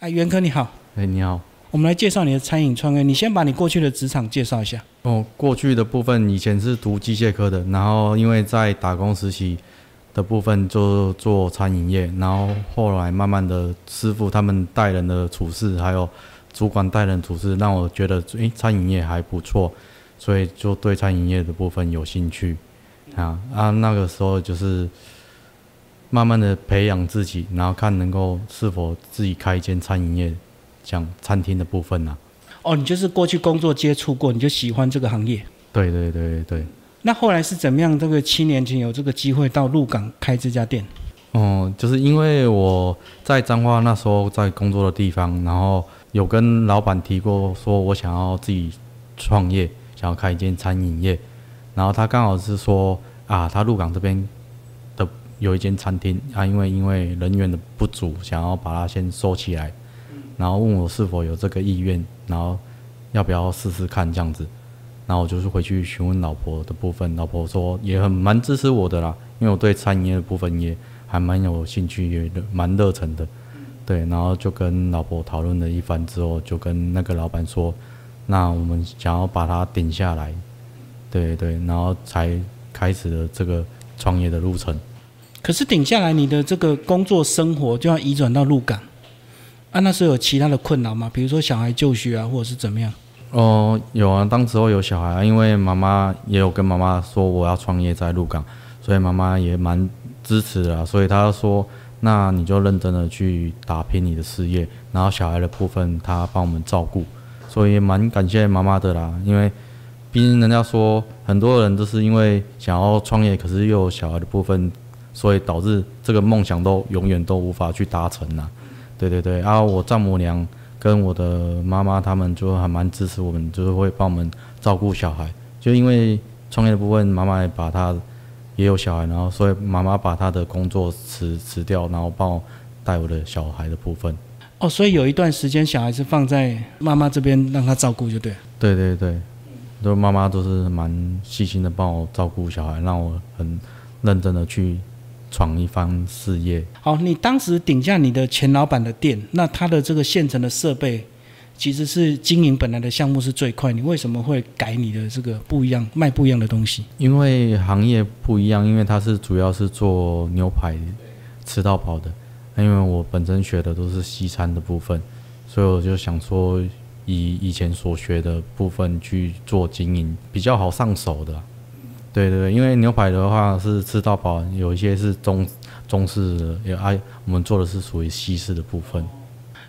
哎，袁科你好，哎，你好。我们来介绍你的餐饮创业。你先把你过去的职场介绍一下。哦，过去的部分以前是读机械科的，然后因为在打工实习的部分就做餐饮业，然后后来慢慢的师傅他们带人的处事，还有主管带人处事，让我觉得诶餐饮业还不错，所以就对餐饮业的部分有兴趣。啊啊，那个时候就是慢慢的培养自己，然后看能够是否自己开一间餐饮业。像餐厅的部分呢？哦，你就是过去工作接触过，你就喜欢这个行业。对对对对。那后来是怎么样？这个七年前有这个机会到鹿港开这家店。哦，就是因为我在彰化那时候在工作的地方，然后有跟老板提过，说我想要自己创业，想要开一间餐饮业。然后他刚好是说啊，他鹿港这边的有一间餐厅啊，因为因为人员的不足，想要把它先收起来。然后问我是否有这个意愿，然后要不要试试看这样子，然后我就是回去询问老婆的部分，老婆说也很蛮支持我的啦，因为我对餐饮业的部分也还蛮有兴趣，也蛮热忱的，对，然后就跟老婆讨论了一番之后，就跟那个老板说，那我们想要把它顶下来，对对，然后才开始了这个创业的路程。可是顶下来，你的这个工作生活就要移转到鹿港。啊，那时候有其他的困扰吗？比如说小孩就学啊，或者是怎么样？哦，有啊，当时候有小孩啊，因为妈妈也有跟妈妈说我要创业在鹿港，所以妈妈也蛮支持的，所以她说，那你就认真的去打拼你的事业，然后小孩的部分她帮我们照顾，所以蛮感谢妈妈的啦，因为毕竟人家说很多人都是因为想要创业，可是又有小孩的部分，所以导致这个梦想都永远都无法去达成呐。对对对，然后我丈母娘跟我的妈妈他们就还蛮支持我们，就是会帮我们照顾小孩。就因为创业的部分，妈妈也把她也有小孩，然后所以妈妈把她的工作辞辞掉，然后帮我带我的小孩的部分。哦，所以有一段时间小孩是放在妈妈这边让她照顾，就对。对对对，都妈妈都是蛮细心的帮我照顾小孩，让我很认真的去。闯一番事业。好，你当时顶下你的前老板的店，那他的这个现成的设备，其实是经营本来的项目是最快。你为什么会改你的这个不一样，卖不一样的东西？因为行业不一样，因为他是主要是做牛排吃到饱的。因为我本身学的都是西餐的部分，所以我就想说，以以前所学的部分去做经营，比较好上手的。对对对，因为牛排的话是吃到饱，有一些是中中式的，也啊，我们做的是属于西式的部分，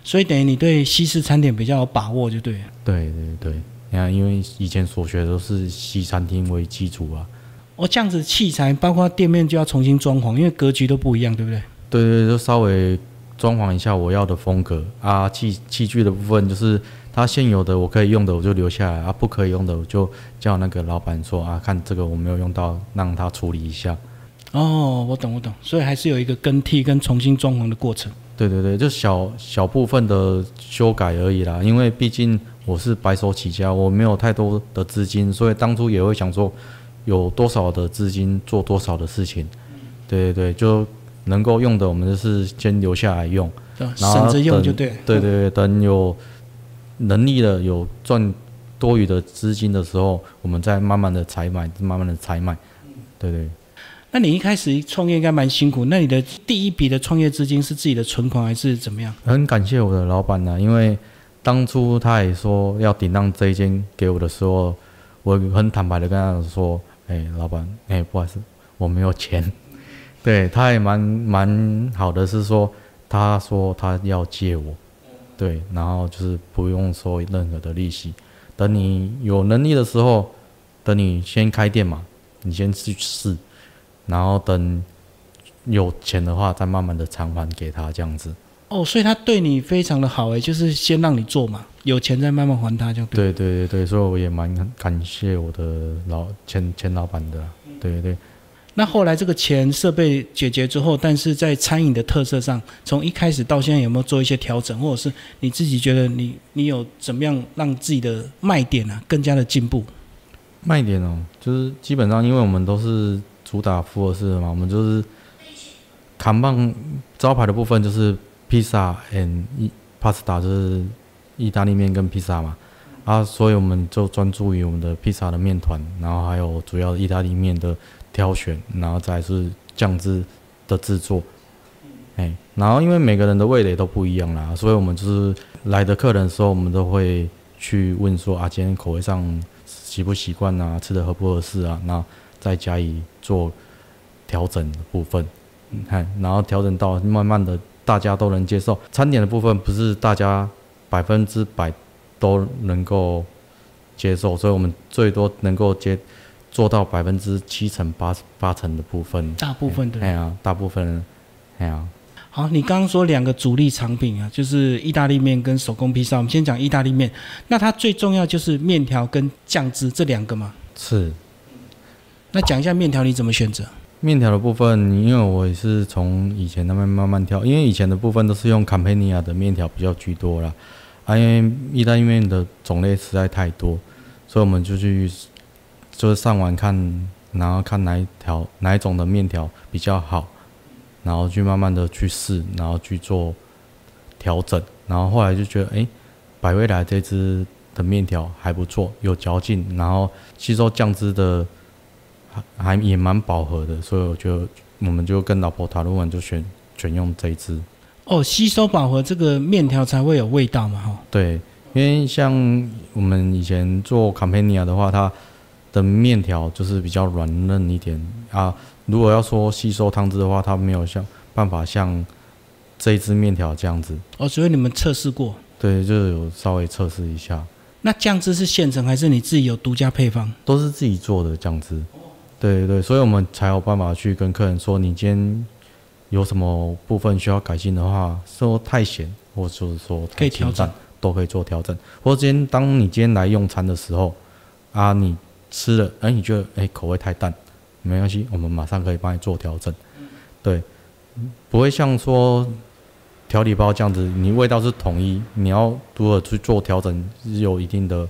所以等于你对西式餐点比较有把握，就对。对对对，你看，因为以前所学的都是西餐厅为基础啊。哦，这样子器材包括店面就要重新装潢，因为格局都不一样，对不对？对对，就稍微装潢一下我要的风格啊，器器具的部分就是。他现有的我可以用的我就留下来啊，不可以用的我就叫那个老板说啊，看这个我没有用到，让他处理一下。哦，我懂我懂，所以还是有一个更替跟重新装潢的过程。对对对，就小小部分的修改而已啦，因为毕竟我是白手起家，我没有太多的资金，所以当初也会想说有多少的资金做多少的事情。对对对，就能够用的我们就是先留下来用，省着用就对。对对对，等有。能力的有赚多余的资金的时候，我们再慢慢的采买，慢慢的采买，对对。那你一开始创业应该蛮辛苦，那你的第一笔的创业资金是自己的存款还是怎么样？很感谢我的老板呢，因为当初他也说要顶让这一间给我的时候，我很坦白的跟他说，哎，老板，哎，不好意思，我没有钱。对，他也蛮蛮好的，是说他说他要借我。对，然后就是不用收任何的利息，等你有能力的时候，等你先开店嘛，你先去试，然后等有钱的话，再慢慢的偿还给他这样子。哦，所以他对你非常的好诶，就是先让你做嘛，有钱再慢慢还他就。对对对对，所以我也蛮感谢我的老前前老板的，对对。那后来这个钱设备解决之后，但是在餐饮的特色上，从一开始到现在有没有做一些调整，或者是你自己觉得你你有怎么样让自己的卖点啊更加的进步？卖点哦，就是基本上因为我们都是主打复合式的嘛，我们就是扛棒招牌的部分就是披萨 and pasta 就是意大利面跟披萨嘛，啊，所以我们就专注于我们的披萨的面团，然后还有主要意大利面的挑选，然后再是酱汁的制作，哎，然后因为每个人的味蕾都不一样啦，所以我们就是来的客人的时候，我们都会去问说啊，今天口味上习不习惯啊，吃的合不合适啊，那再加以做调整的部分，看，然后调整到慢慢的。大家都能接受，餐点的部分不是大家百分之百都能够接受，所以我们最多能够接做到百分之七成八八成的部分。大部分的，哎呀，大部分，哎呀。好，你刚刚说两个主力产品啊，就是意大利面跟手工披萨。我们先讲意大利面，那它最重要就是面条跟酱汁这两个吗？是。那讲一下面条你怎么选择？面条的部分，因为我也是从以前那边慢慢挑，因为以前的部分都是用 Campania 的面条比较居多啦，啊，因为意大利面的种类实在太多，所以我们就去就是上网看，然后看哪一条哪一种的面条比较好，然后去慢慢的去试，然后去做调整，然后后来就觉得，哎，百味来这支的面条还不错，有嚼劲，然后吸收酱汁的。还还也蛮饱和的，所以我就我们就跟老婆讨论完，就选选用这一支。哦，吸收饱和这个面条才会有味道嘛，哈。对，因为像我们以前做卡佩尼亚的话，它的面条就是比较软嫩一点啊。如果要说吸收汤汁的话，它没有像办法像这一只面条这样子。哦，所以你们测试过？对，就有稍微测试一下。那酱汁是现成还是你自己有独家配方？都是自己做的酱汁。对对，所以我们才有办法去跟客人说，你今天有什么部分需要改进的话，说太咸，或者是说可以调整，都可以做调整。或者今天当你今天来用餐的时候，啊，你吃了，哎，你觉得哎口味太淡，没关系，我们马上可以帮你做调整。对，不会像说调理包这样子，你味道是统一，你要如何去做调整，是有一定的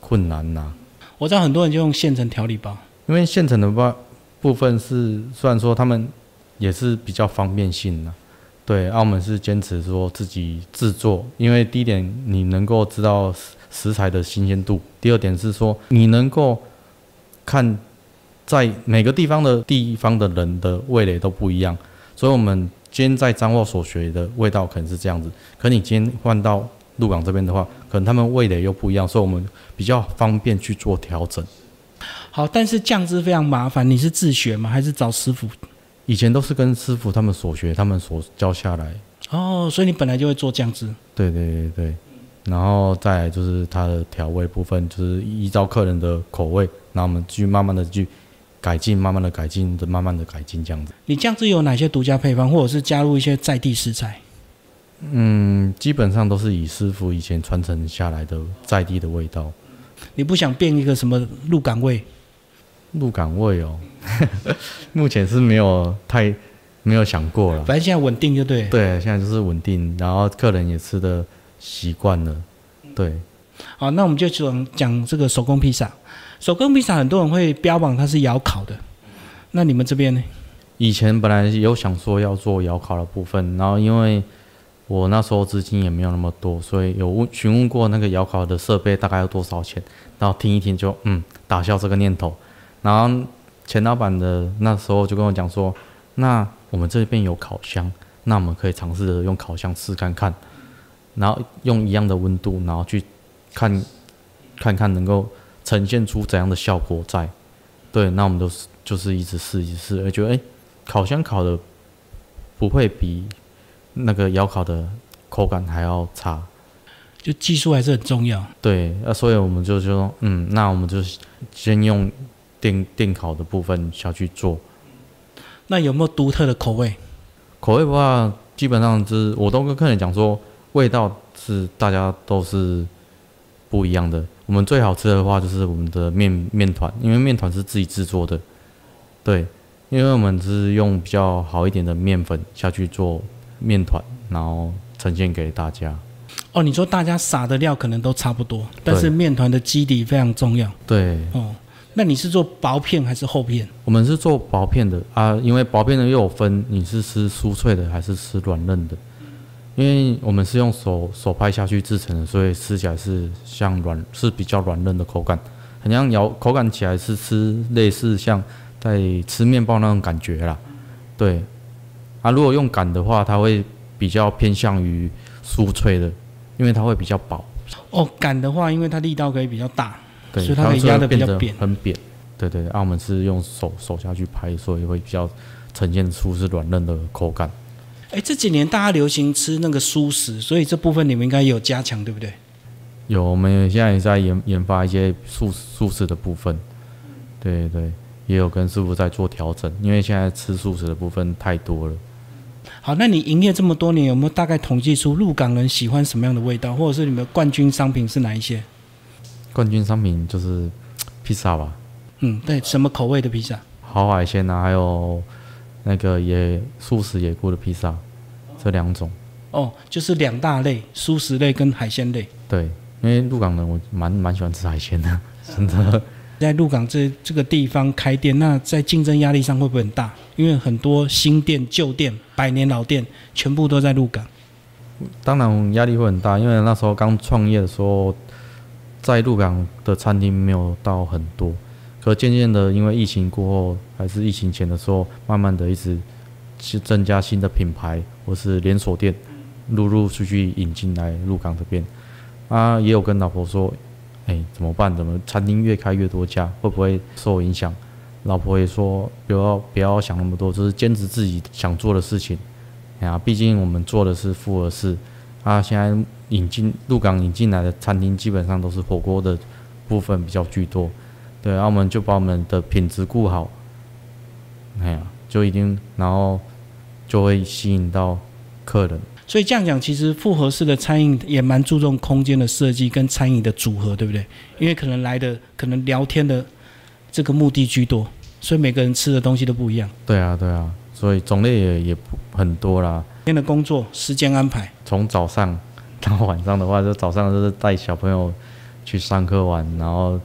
困难呐。我知道很多人就用现成调理包。因为现成的包部分是，虽然说他们也是比较方便性的，对，澳门是坚持说自己制作。因为第一点，你能够知道食材的新鲜度；第二点是说，你能够看在每个地方的地方的人的味蕾都不一样，所以我们今天在彰化所学的味道可能是这样子，可你今天换到鹿港这边的话，可能他们味蕾又不一样，所以我们比较方便去做调整。好，但是酱汁非常麻烦。你是自学吗？还是找师傅？以前都是跟师傅他们所学，他们所教下来。哦，所以你本来就会做酱汁。对对对对，然后再来就是它的调味部分，就是依照客人的口味，然后我们去慢慢的去改进，慢慢的改进，的慢慢的改进这样子。你酱汁有哪些独家配方，或者是加入一些在地食材？嗯，基本上都是以师傅以前传承下来的在地的味道。你不想变一个什么鹿港味？鹿港味哦，目前是没有太没有想过了。反正现在稳定就对。对，现在就是稳定，然后客人也吃的习惯了。对。好，那我们就讲讲这个手工披萨。手工披萨很多人会标榜它是窑烤的，那你们这边呢？以前本来有想说要做窑烤的部分，然后因为我那时候资金也没有那么多，所以有问询问过那个窑烤的设备大概要多少钱，然后听一听就嗯打消这个念头。然后钱老板的那时候就跟我讲说，那我们这边有烤箱，那我们可以尝试着用烤箱试看看，然后用一样的温度，然后去看，看看能够呈现出怎样的效果在。对，那我们都是就是一直试一试，而觉得哎，烤箱烤的不会比那个窑烤的口感还要差，就技术还是很重要。对，那所以我们就说，嗯，那我们就先用。电电烤的部分下去做，那有没有独特的口味？口味的话，基本上就是我都跟客人讲说，味道是大家都是不一样的。我们最好吃的话就是我们的面面团，因为面团是自己制作的。对，因为我们是用比较好一点的面粉下去做面团，然后呈现给大家。哦，你说大家撒的料可能都差不多，但是面团的基底非常重要。对，哦。那你是做薄片还是厚片？我们是做薄片的啊，因为薄片的又有分，你是吃酥脆的还是吃软嫩的？因因为我们是用手手拍下去制成的，所以吃起来是像软，是比较软嫩的口感，很像咬口感起来是吃类似像在吃面包那种感觉啦。对，啊，如果用擀的话，它会比较偏向于酥脆的，因为它会比较薄。哦，擀的话，因为它力道可以比较大，所以它可以压的比较扁，很扁。对对，啊，我们是用手手下去拍，所以会比较呈现出是软嫩的口感。哎，这几年大家流行吃那个素食，所以这部分你们应该有加强，对不对？有，我们现在也在研研发一些素素食的部分。对对，也有跟师傅在做调整，因为现在吃素食的部分太多了。好，那你营业这么多年，有没有大概统计出鹿港人喜欢什么样的味道，或者是你们冠军商品是哪一些？冠军商品就是 披萨吧。嗯，对，什么口味的披萨？好海鲜啊，还有。那个也素食野菇的披萨，这两种哦，就是两大类，素食类跟海鲜类。对，因为鹿港人我蛮蛮喜欢吃海鲜的，真的。在鹿港这这个地方开店，那在竞争压力上会不会很大？因为很多新店、旧店、百年老店全部都在鹿港。当然压力会很大，因为那时候刚创业的时候，在鹿港的餐厅没有到很多。可渐渐的，因为疫情过后，还是疫情前的时候，慢慢的一直去增加新的品牌或是连锁店，陆陆续续引进来鹿港这边。啊，也有跟老婆说，哎，怎么办？怎么餐厅越开越多家，会不会受影响？老婆也说，不要不要想那么多，就是坚持自己想做的事情。哎呀，毕竟我们做的是复合式，啊，现在引进鹿港引进来的餐厅，基本上都是火锅的部分比较居多。对，然后我们就把我们的品质顾好，哎呀，就已经，然后就会吸引到客人。所以这样讲，其实复合式的餐饮也蛮注重空间的设计跟餐饮的组合，对不对？因为可能来的可能聊天的这个目的居多，所以每个人吃的东西都不一样。对啊，对啊，所以种类也也很多啦。今天的工作时间安排，从早上 到晚上的话，就早上就是带小朋友去上课玩，然后。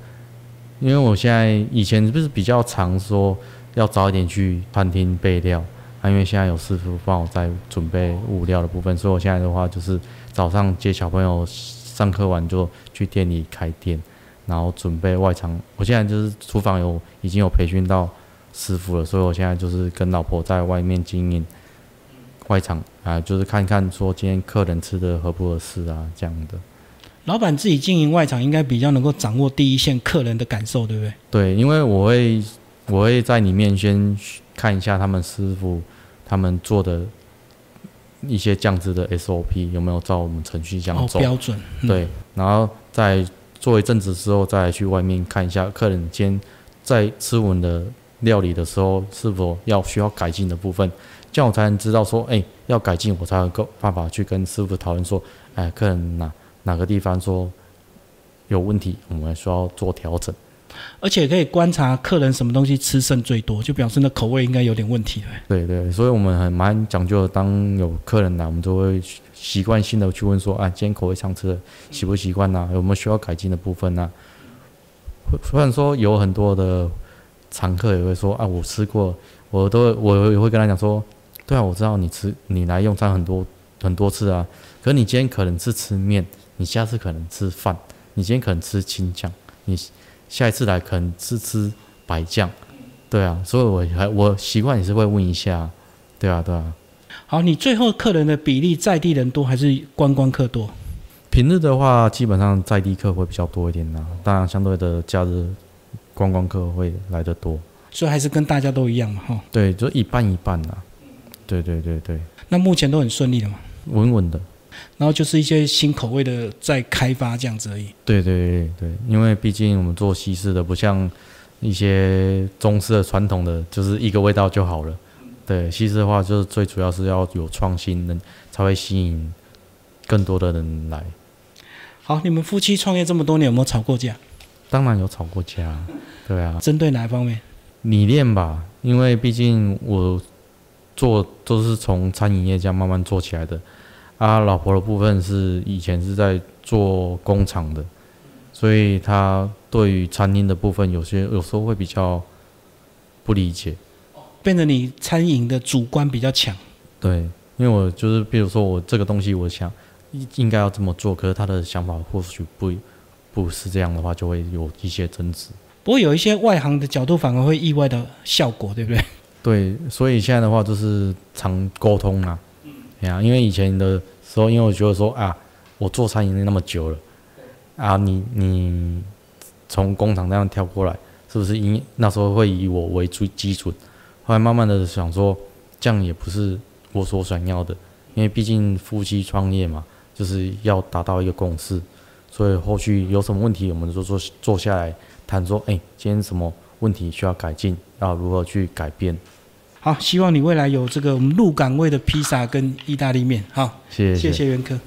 因为我现在以前不是比较常说要早一点去餐厅备料，啊，因为现在有师傅帮我在准备物料的部分，所以我现在的话就是早上接小朋友上课完就去店里开店，然后准备外场。我现在就是厨房有已经有培训到师傅了，所以我现在就是跟老婆在外面经营外场啊，就是看看说今天客人吃的合不合适啊这样的。老板自己经营外场，应该比较能够掌握第一线客人的感受，对不对？对，因为我会我会在里面先看一下他们师傅他们做的一些酱汁的 SOP 有没有照我们程序这样走标准。对，然后再做一阵子之后，再去外面看一下客人先在吃我们的料理的时候是否要需要改进的部分，这样我才能知道说，哎，要改进，我才能够办法去跟师傅讨论说，哎，客人呐。哪个地方说有问题，我们需要做调整，而且可以观察客人什么东西吃剩最多，就表示那口味应该有点问题对对，所以我们很蛮讲究，当有客人来，我们都会习惯性的去问说：“啊，今天口味上吃的习不习惯呢？有没有需要改进的部分呢？”虽然说有很多的常客也会说：“啊，我吃过，我都我也会跟他讲说，对啊，我知道你吃你来用餐很多很多次啊，可你今天可能是吃面。”你下次可能吃饭，你今天可能吃青酱，你下一次来可能吃吃白酱，对啊，所以我还我习惯也是会问一下，对啊，对啊。好，你最后客人的比例在地人多还是观光客多？平日的话，基本上在地客会比较多一点呐，当然相对的假日观光客会来的多，所以还是跟大家都一样嘛，哈。对，就一半一半呐，对对对对。那目前都很顺利的嘛？稳稳的。然后就是一些新口味的在开发这样子而已。对对对对，因为毕竟我们做西式的，不像一些中式的传统的，就是一个味道就好了。对，西式的话就是最主要是要有创新，能才会吸引更多的人来。好，你们夫妻创业这么多年，有没有吵过架？当然有吵过架，对啊。针对哪一方面？理念吧，因为毕竟我做都是从餐饮业这样慢慢做起来的。啊，老婆的部分是以前是在做工厂的，所以他对于餐厅的部分有些有时候会比较不理解，变得你餐饮的主观比较强。对，因为我就是比如说我这个东西，我想应应该要这么做，可是他的想法或许不不是这样的话，就会有一些争执。不过有一些外行的角度，反而会意外的效果，对不对？对，所以现在的话就是常沟通啊，因为以前的时候，因为我觉得说啊，我做餐饮那么久了，啊，你你从工厂那样跳过来，是不是因那时候会以我为基基准？后来慢慢的想说，这样也不是我所想要的，因为毕竟夫妻创业嘛，就是要达到一个共识，所以后续有什么问题，我们就坐坐下来谈说，哎，今天什么问题需要改进，要如何去改变。好，希望你未来有这个我们鹿港味的披萨跟意大利面。好，谢谢谢袁科。